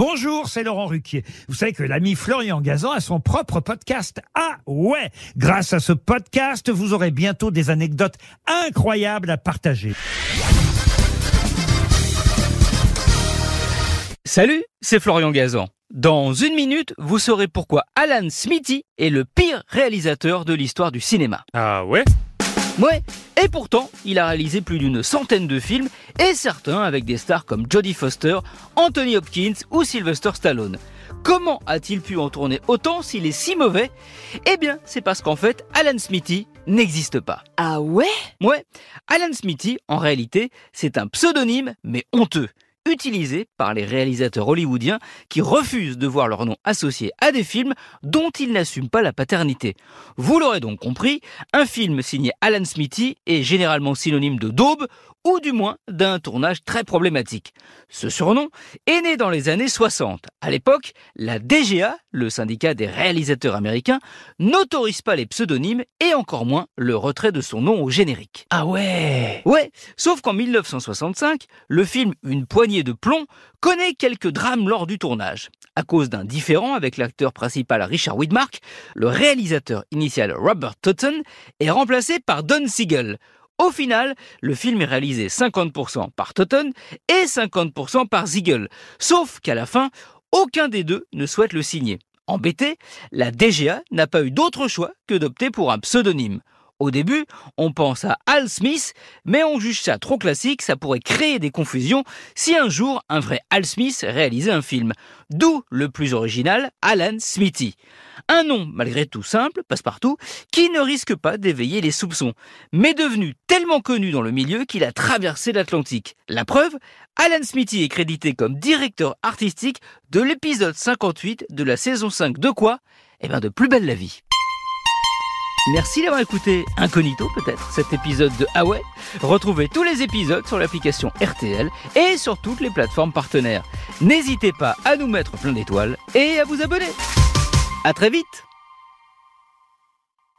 Bonjour, c'est Laurent Ruquier. Vous savez que l'ami Florian Gazan a son propre podcast. Ah ouais Grâce à ce podcast, vous aurez bientôt des anecdotes incroyables à partager. Salut, c'est Florian Gazan. Dans une minute, vous saurez pourquoi Alan Smithy est le pire réalisateur de l'histoire du cinéma. Ah ouais? Ouais, et pourtant, il a réalisé plus d'une centaine de films, et certains avec des stars comme Jodie Foster, Anthony Hopkins ou Sylvester Stallone. Comment a-t-il pu en tourner autant s'il est si mauvais? Eh bien, c'est parce qu'en fait, Alan Smithy n'existe pas. Ah ouais? Ouais, Alan Smithy, en réalité, c'est un pseudonyme, mais honteux utilisé par les réalisateurs hollywoodiens qui refusent de voir leur nom associé à des films dont ils n'assument pas la paternité. Vous l'aurez donc compris, un film signé Alan Smithy est généralement synonyme de daube ou du moins d'un tournage très problématique. Ce surnom est né dans les années 60. À l'époque, la DGA, le syndicat des réalisateurs américains, n'autorise pas les pseudonymes et encore moins le retrait de son nom au générique. Ah ouais Ouais, sauf qu'en 1965, le film Une poignée de plomb connaît quelques drames lors du tournage. À cause d'un différend avec l'acteur principal Richard Widmark, le réalisateur initial Robert Totten est remplacé par Don Siegel. Au final, le film est réalisé 50% par Totten et 50% par Siegel. Sauf qu'à la fin, aucun des deux ne souhaite le signer. Embêté, la DGA n'a pas eu d'autre choix que d'opter pour un pseudonyme. Au début, on pense à Al Smith, mais on juge ça trop classique, ça pourrait créer des confusions si un jour un vrai Al Smith réalisait un film. D'où le plus original, Alan Smithy. Un nom malgré tout simple, passe-partout, qui ne risque pas d'éveiller les soupçons, mais devenu tellement connu dans le milieu qu'il a traversé l'Atlantique. La preuve, Alan Smithy est crédité comme directeur artistique de l'épisode 58 de la saison 5 de quoi? Eh bien de Plus belle la vie. Merci d'avoir écouté Incognito peut-être cet épisode de Ah Retrouvez tous les épisodes sur l'application RTL et sur toutes les plateformes partenaires. N'hésitez pas à nous mettre plein d'étoiles et à vous abonner. À très vite